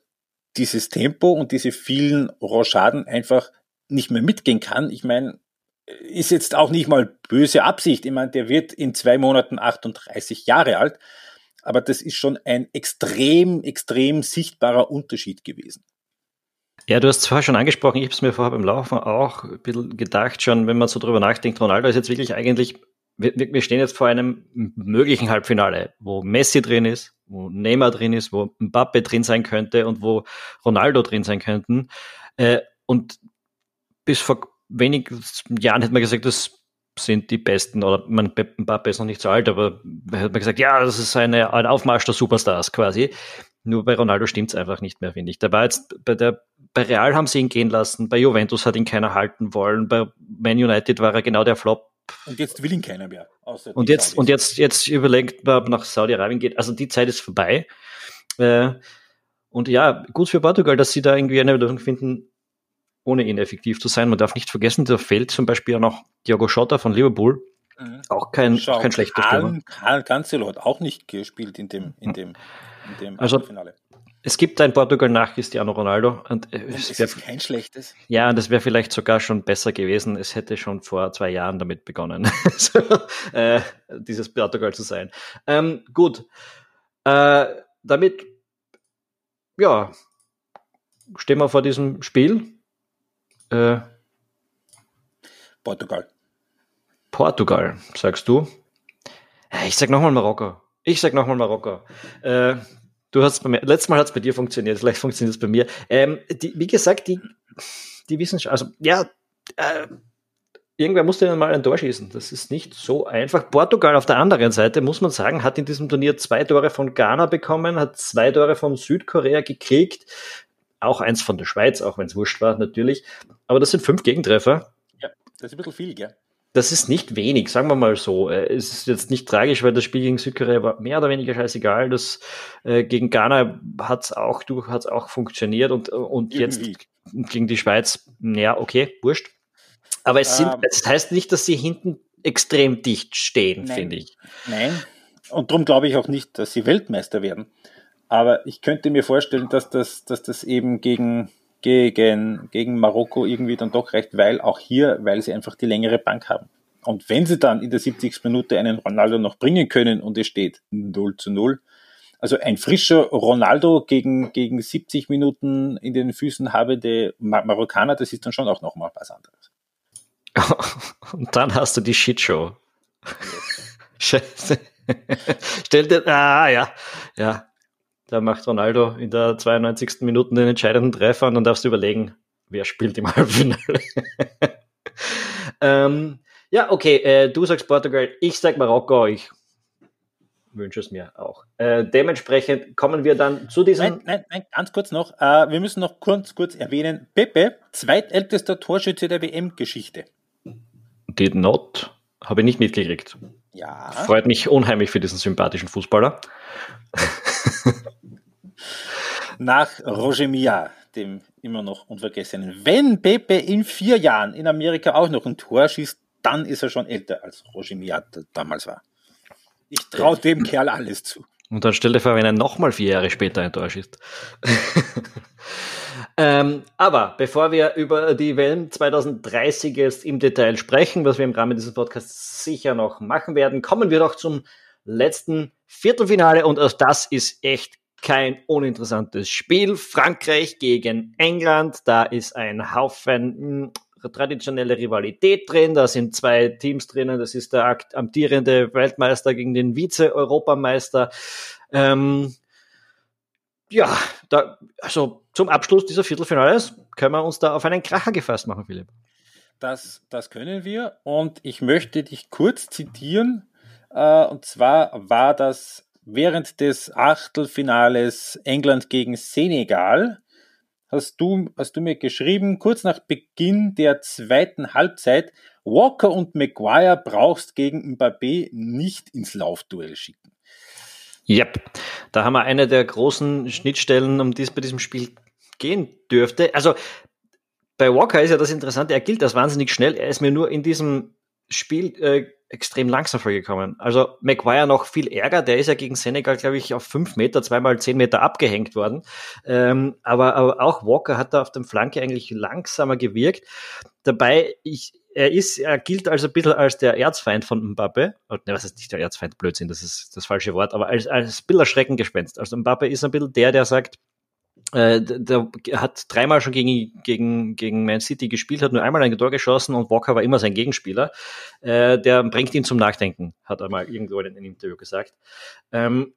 dieses Tempo und diese vielen Rochaden einfach nicht mehr mitgehen kann. Ich meine, ist jetzt auch nicht mal böse Absicht. Ich meine, der wird in zwei Monaten 38 Jahre alt aber das ist schon ein extrem, extrem sichtbarer Unterschied gewesen. Ja, du hast es vorher schon angesprochen, ich habe es mir vorher beim Laufen auch ein bisschen gedacht, schon wenn man so drüber nachdenkt, Ronaldo ist jetzt wirklich eigentlich, wir, stehen jetzt vor einem möglichen Halbfinale, wo Messi drin ist, wo Neymar drin ist, wo Mbappe drin sein könnte und wo Ronaldo drin sein könnten. Äh, und bis vor wenigen Jahren hätte man gesagt, das sind die besten, oder man, Mbappe ist noch nicht so alt, aber hat man gesagt, ja, das ist eine, ein Aufmarsch der Superstars quasi. Nur bei Ronaldo stimmt es einfach nicht mehr, finde ich. Der war jetzt bei der, bei Real haben sie ihn gehen lassen, bei Juventus hat ihn keiner halten wollen, bei Man United war er genau der Flop. Und jetzt will ihn keiner mehr. und jetzt, Saudis. und jetzt, jetzt überlegt man, ob nach Saudi-Arabien geht. Also die Zeit ist vorbei. Äh, und ja, gut für Portugal, dass sie da irgendwie eine Lösung finden, ohne ihn effektiv zu sein. Man darf nicht vergessen, da fehlt zum Beispiel auch noch Diogo Schotter von Liverpool. Mhm. Auch kein, Schau, kein schlechter. Karl Cancelo hat auch nicht gespielt in dem, in dem, in dem also, Finale. Es gibt ein Portugal nach Cristiano Ronaldo. Und, und es ist kein schlechtes. Ja, und es wäre vielleicht sogar schon besser gewesen. Es hätte schon vor zwei Jahren damit begonnen, (laughs) so, äh, dieses Portugal zu sein. Ähm, gut. Äh, damit, ja, stehen wir vor diesem Spiel. Äh, Portugal. Portugal, sagst du? Ich sag nochmal Marokko. Ich sag nochmal Marokko. Äh, du hast bei mir, letztes Mal hat es bei dir funktioniert, vielleicht funktioniert es bei mir. Ähm, die, wie gesagt, die, die Wissenschaft, also ja, äh, irgendwer musste dann mal ein Tor schießen. Das ist nicht so einfach. Portugal auf der anderen Seite, muss man sagen, hat in diesem Turnier zwei Tore von Ghana bekommen, hat zwei Tore von Südkorea gekriegt, auch eins von der Schweiz, auch wenn es wurscht war, natürlich. Aber das sind fünf Gegentreffer. Ja, das ist ein bisschen viel, gell? Das ist nicht wenig, sagen wir mal so. Äh, es ist jetzt nicht tragisch, weil das Spiel gegen Südkorea war mehr oder weniger scheißegal. Das äh, gegen Ghana hat es auch, hat's auch funktioniert und, und jetzt gegen die Schweiz, ja, okay, wurscht. Aber es sind, ähm, das heißt nicht, dass sie hinten extrem dicht stehen, finde ich. Nein. Und darum glaube ich auch nicht, dass sie Weltmeister werden. Aber ich könnte mir vorstellen, dass das, dass das eben gegen, gegen, gegen Marokko irgendwie dann doch reicht, weil auch hier, weil sie einfach die längere Bank haben. Und wenn sie dann in der 70. Minute einen Ronaldo noch bringen können und es steht 0 zu 0, also ein frischer Ronaldo gegen, gegen 70 Minuten in den Füßen habe der Mar Marokkaner, das ist dann schon auch nochmal was anderes. (laughs) Und dann hast du die Shitshow. (laughs) Scheiße. Stell dir, ah ja, ja, da macht Ronaldo in der 92. Minute den entscheidenden Treffer und dann darfst du überlegen, wer spielt im (laughs) Halbfinale. ähm, ja, okay, äh, du sagst Portugal, ich sag Marokko, ich wünsche es mir auch. Äh, dementsprechend kommen wir dann zu diesem. Nein, nein, nein ganz kurz noch. Äh, wir müssen noch kurz, kurz erwähnen: Pepe, zweitältester Torschütze der WM-Geschichte. Did not, habe ich nicht mitgekriegt. Ja. Freut mich unheimlich für diesen sympathischen Fußballer. Nach Roger Mia, dem immer noch unvergessenen. Wenn Pepe in vier Jahren in Amerika auch noch ein Tor schießt, dann ist er schon älter als Roger Mia damals war. Ich traue dem Kerl alles zu. Und dann stell dir vor, wenn er nochmal vier Jahre später ein Tor schießt. (laughs) ähm, aber bevor wir über die Wellen 2030 jetzt im Detail sprechen, was wir im Rahmen dieses Podcasts sicher noch machen werden, kommen wir doch zum letzten Viertelfinale und auch das ist echt kein uninteressantes Spiel. Frankreich gegen England, da ist ein Haufen hm, traditionelle Rivalität drin. Da sind zwei Teams drinnen. Das ist der amtierende Weltmeister gegen den Vize-Europameister. Ähm, ja, da, also zum Abschluss dieser Viertelfinales können wir uns da auf einen Kracher gefasst machen, Philipp. Das, das können wir. Und ich möchte dich kurz zitieren. Äh, und zwar war das während des Achtelfinales England gegen Senegal hast du, hast du mir geschrieben, kurz nach Beginn der zweiten Halbzeit, Walker und Maguire brauchst gegen Mbappé nicht ins Laufduell schicken. Yep, da haben wir eine der großen Schnittstellen, um die es bei diesem Spiel gehen dürfte. Also bei Walker ist ja das Interessante, er gilt als wahnsinnig schnell. Er ist mir nur in diesem Spiel äh, extrem langsam vorgekommen. Also Maguire noch viel ärger, der ist ja gegen Senegal, glaube ich, auf fünf Meter, zweimal zehn Meter abgehängt worden. Ähm, aber, aber auch Walker hat da auf dem Flanke eigentlich langsamer gewirkt. Dabei, ich, er ist, er gilt also ein bisschen als der Erzfeind von Mbappe. Ne, was ist nicht der Erzfeind? Blödsinn, das ist das falsche Wort, aber als, als Bilderschreckengespenst. Also Mbappe ist ein bisschen der, der sagt, äh, der hat dreimal schon gegen, gegen, gegen Man City gespielt, hat nur einmal ein Tor geschossen und Walker war immer sein Gegenspieler. Äh, der bringt ihn zum Nachdenken, hat er mal irgendwo in einem Interview gesagt. Ähm,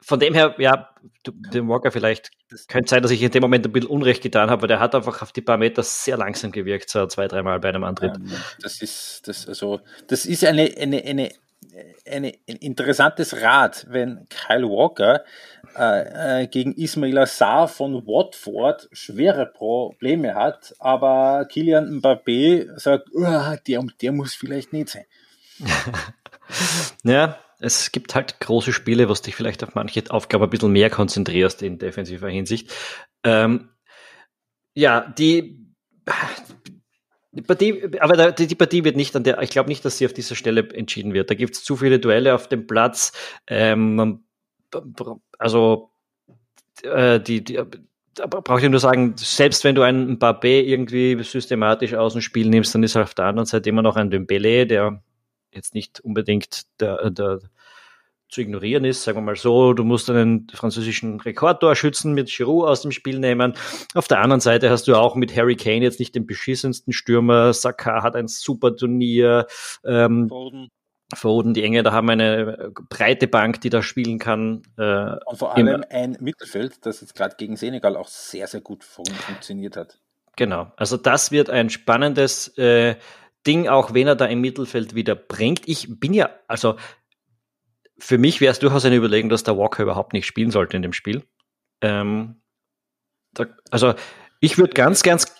von dem her, ja, dem Walker vielleicht könnte sein, dass ich in dem Moment ein bisschen Unrecht getan habe, aber der hat einfach auf die paar Meter sehr langsam gewirkt, so zwei, dreimal bei einem Antritt. Ähm, das ist, das, also, das ist eine, eine, eine eine, ein interessantes Rad, wenn Kyle Walker äh, äh, gegen Ismail Assar von Watford schwere Probleme hat, aber Kilian Mbappé sagt, der, der muss vielleicht nicht sein. (laughs) ja, es gibt halt große Spiele, was dich vielleicht auf manche Aufgaben ein bisschen mehr konzentrierst in defensiver Hinsicht. Ähm, ja, die die Partie, aber die, die Partie wird nicht an der, ich glaube nicht, dass sie auf dieser Stelle entschieden wird. Da gibt es zu viele Duelle auf dem Platz. Ähm, also äh, die, die brauche ich nur sagen, selbst wenn du einen Babé irgendwie systematisch aus dem Spiel nimmst, dann ist auf der anderen Seite immer noch ein Dembele, der jetzt nicht unbedingt der, der, zu ignorieren ist. Sagen wir mal so, du musst einen französischen Rekordtorschützen mit Giroud aus dem Spiel nehmen. Auf der anderen Seite hast du auch mit Harry Kane jetzt nicht den beschissensten Stürmer. Saka hat ein super Turnier. Ähm, Foden. Foden, die Engländer haben eine breite Bank, die da spielen kann. Äh, Und vor allem ein Mittelfeld, das jetzt gerade gegen Senegal auch sehr, sehr gut funktioniert hat. Genau, also das wird ein spannendes äh, Ding, auch wenn er da im Mittelfeld wieder bringt. Ich bin ja, also für mich wäre es durchaus eine Überlegung, dass der Walker überhaupt nicht spielen sollte in dem Spiel. Ähm, da, also ich würde ganz, ganz.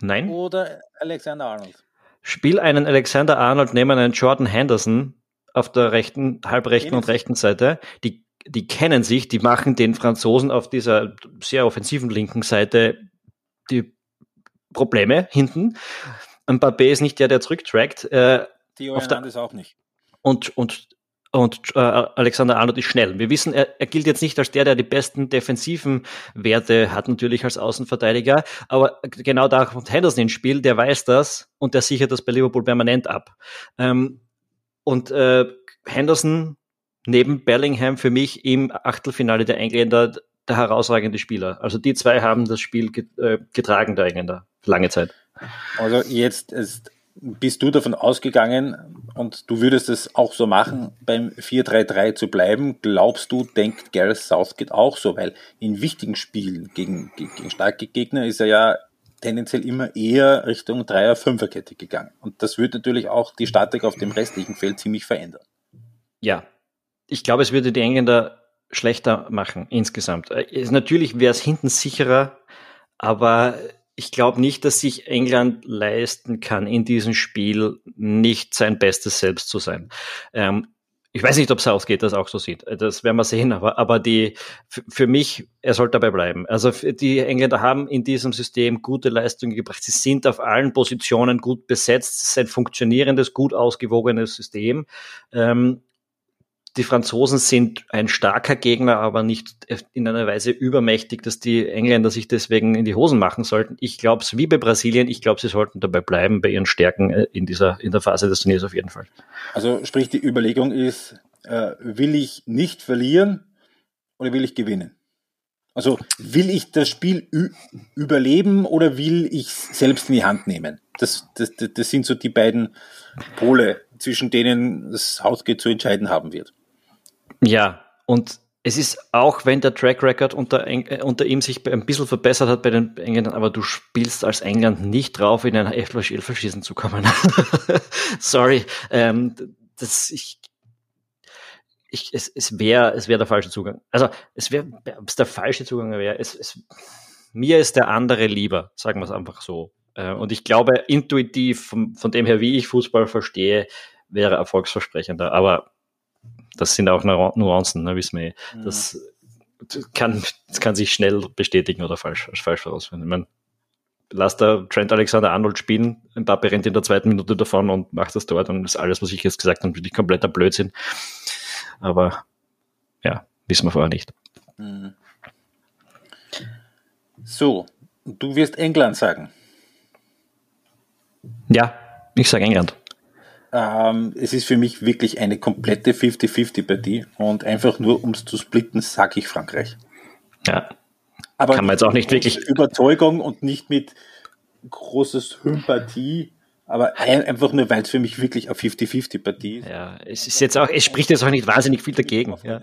Nein. Oder Alexander Arnold. Spiel einen Alexander Arnold neben einen Jordan Henderson auf der rechten, halbrechten und rechten Seite. Die, die kennen sich, die machen den Franzosen auf dieser sehr offensiven linken Seite die Probleme hinten. Mbappé ist nicht der, der zurücktrackt. Äh, Theo Hernandez auch nicht. Und, und und äh, Alexander Arnold ist schnell. Wir wissen, er, er gilt jetzt nicht als der, der die besten defensiven Werte hat, natürlich als Außenverteidiger, aber genau da kommt Henderson ins Spiel, der weiß das und der sichert das bei Liverpool permanent ab. Ähm, und äh, Henderson neben Bellingham für mich im Achtelfinale der Engländer der herausragende Spieler. Also die zwei haben das Spiel äh, getragen, der Engländer, lange Zeit. Also jetzt ist bist du davon ausgegangen und du würdest es auch so machen, beim 4-3-3 zu bleiben? Glaubst du, denkt Gareth Southgate auch so? Weil in wichtigen Spielen gegen, gegen starke Gegner ist er ja tendenziell immer eher Richtung 3er-5er-Kette gegangen. Und das würde natürlich auch die Statik auf dem restlichen Feld ziemlich verändern. Ja, ich glaube, es würde die Engländer schlechter machen insgesamt. Äh, natürlich wäre es hinten sicherer, aber ich glaube nicht, dass sich England leisten kann, in diesem Spiel nicht sein bestes Selbst zu sein. Ähm, ich weiß nicht, ob Southgate das auch so sieht. Das werden wir sehen, aber, aber die, für mich, er sollte dabei bleiben. Also die Engländer haben in diesem System gute Leistungen gebracht. Sie sind auf allen Positionen gut besetzt. Es ist ein funktionierendes, gut ausgewogenes System. Ähm, die Franzosen sind ein starker Gegner, aber nicht in einer Weise übermächtig, dass die Engländer sich deswegen in die Hosen machen sollten. Ich glaube es wie bei Brasilien, ich glaube, sie sollten dabei bleiben bei ihren Stärken äh, in dieser, in der Phase des Turniers auf jeden Fall. Also sprich, die Überlegung ist, äh, will ich nicht verlieren oder will ich gewinnen? Also will ich das Spiel überleben oder will ich selbst in die Hand nehmen? Das, das, das sind so die beiden Pole, zwischen denen das Hausgate zu entscheiden haben wird. Ja, und es ist auch, wenn der Track Record unter, äh, unter ihm sich ein bisschen verbessert hat bei den Engländern, aber du spielst als England nicht drauf, in einer Elfmeterschießen zu kommen. (laughs) Sorry, ähm, das, ich, ich, es, es wäre es wäre der falsche Zugang. Also es wäre, ob es der falsche Zugang wäre, es, es, mir ist der andere lieber, sagen wir es einfach so. Äh, und ich glaube, intuitiv, von dem her, wie ich Fußball verstehe, wäre erfolgsversprechender. Aber das sind auch Nuancen, ne, wissen wir eh. Mhm. Das, kann, das kann sich schnell bestätigen oder falsch, falsch herausfinden. Ich meine, lass da Trent Alexander Arnold spielen, Mbappe rennt in der zweiten Minute davon und macht das dort und ist alles, was ich jetzt gesagt habe, wirklich kompletter Blödsinn. Aber ja, wissen wir vorher nicht. Mhm. So, du wirst England sagen. Ja, ich sage England. Ähm, es ist für mich wirklich eine komplette 50-50-Partie und einfach nur um es zu splitten, sage ich Frankreich. Ja. Aber kann man jetzt auch nicht wirklich. Überzeugung und nicht mit großer Sympathie, aber einfach nur, weil es für mich wirklich eine 50-50-Partie ist. Ja, es ist jetzt auch, es spricht jetzt auch nicht wahnsinnig viel dagegen. Ja.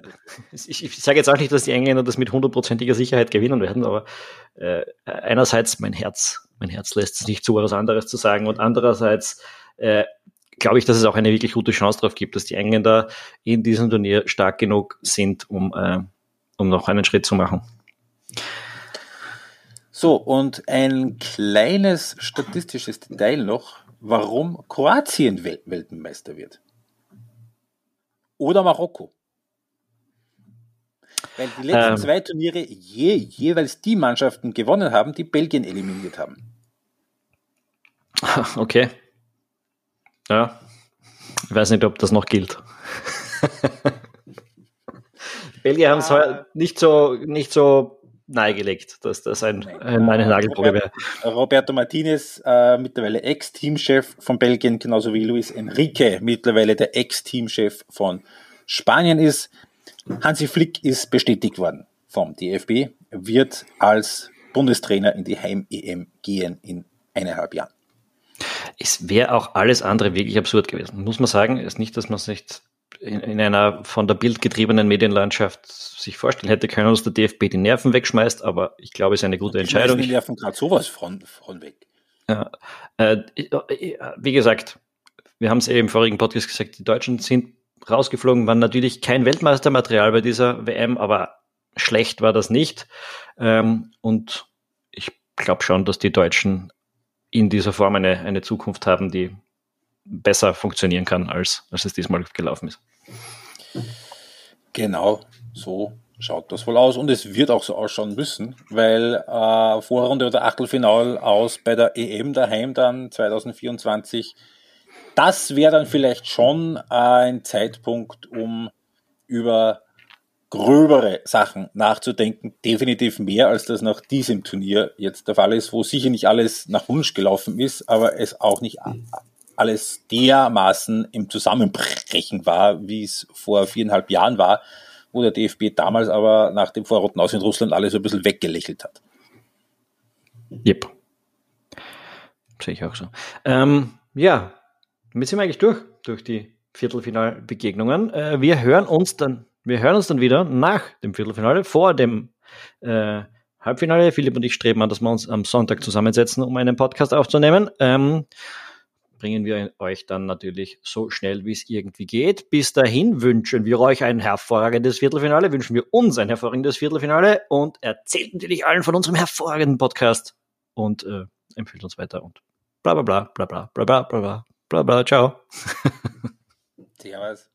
Ich, ich sage jetzt auch nicht, dass die Engländer das mit hundertprozentiger Sicherheit gewinnen werden, aber äh, einerseits mein Herz, mein Herz lässt es nicht zu, was anderes zu sagen und andererseits äh, glaube ich, dass es auch eine wirklich gute Chance darauf gibt, dass die Engländer in diesem Turnier stark genug sind, um, äh, um noch einen Schritt zu machen. So, und ein kleines statistisches Detail noch, warum Kroatien Wel Weltmeister wird. Oder Marokko. Weil die letzten ähm, zwei Turniere je, jeweils die Mannschaften gewonnen haben, die Belgien eliminiert haben. (laughs) Okay. Ja. Ich weiß nicht, ob das noch gilt. (laughs) Belgier haben es ah. nicht so, nicht so nahegelegt, dass das ein, ein meine Nagelprobe wäre. Roberto Martinez, äh, mittlerweile Ex-Teamchef von Belgien, genauso wie Luis Enrique, mittlerweile der Ex-Teamchef von Spanien ist. Hansi Flick ist bestätigt worden vom DFB, wird als Bundestrainer in die Heim-EM gehen in eineinhalb Jahren. Es wäre auch alles andere wirklich absurd gewesen, muss man sagen. Es ist nicht, dass man es nicht in, in, einer von der Bild getriebenen Medienlandschaft sich vorstellen hätte können, dass der DFB die Nerven wegschmeißt, aber ich glaube, es ist eine gute Entscheidung. Die Nerven gerade sowas von, von weg. Ja, äh, wie gesagt, wir haben es eben im vorigen Podcast gesagt, die Deutschen sind rausgeflogen, waren natürlich kein Weltmeistermaterial bei dieser WM, aber schlecht war das nicht. Ähm, und ich glaube schon, dass die Deutschen in dieser Form eine, eine Zukunft haben, die besser funktionieren kann, als, als es diesmal gelaufen ist. Genau, so schaut das wohl aus und es wird auch so ausschauen müssen, weil äh, Vorrunde oder Achtelfinal aus bei der EM daheim dann 2024, das wäre dann vielleicht schon ein Zeitpunkt, um über gröbere Sachen nachzudenken, definitiv mehr, als das nach diesem Turnier jetzt der Fall ist, wo sicher nicht alles nach Wunsch gelaufen ist, aber es auch nicht alles dermaßen im Zusammenbrechen war, wie es vor viereinhalb Jahren war, wo der DFB damals aber nach dem Vorrotten aus in Russland alles so ein bisschen weggelächelt hat. Yep. Sehe ich auch so. Ähm, ja, damit sind wir eigentlich durch, durch die Viertelfinalbegegnungen. Äh, wir hören uns dann wir hören uns dann wieder nach dem Viertelfinale, vor dem äh, Halbfinale. Philipp und ich streben an, dass wir uns am Sonntag zusammensetzen, um einen Podcast aufzunehmen. Ähm, bringen wir euch dann natürlich so schnell, wie es irgendwie geht. Bis dahin wünschen wir euch ein hervorragendes Viertelfinale, wünschen wir uns ein hervorragendes Viertelfinale und erzählt natürlich allen von unserem hervorragenden Podcast. und äh, empfiehlt uns weiter und bla bla bla bla bla bla bla bla bla bla bla. Ciao. Servus.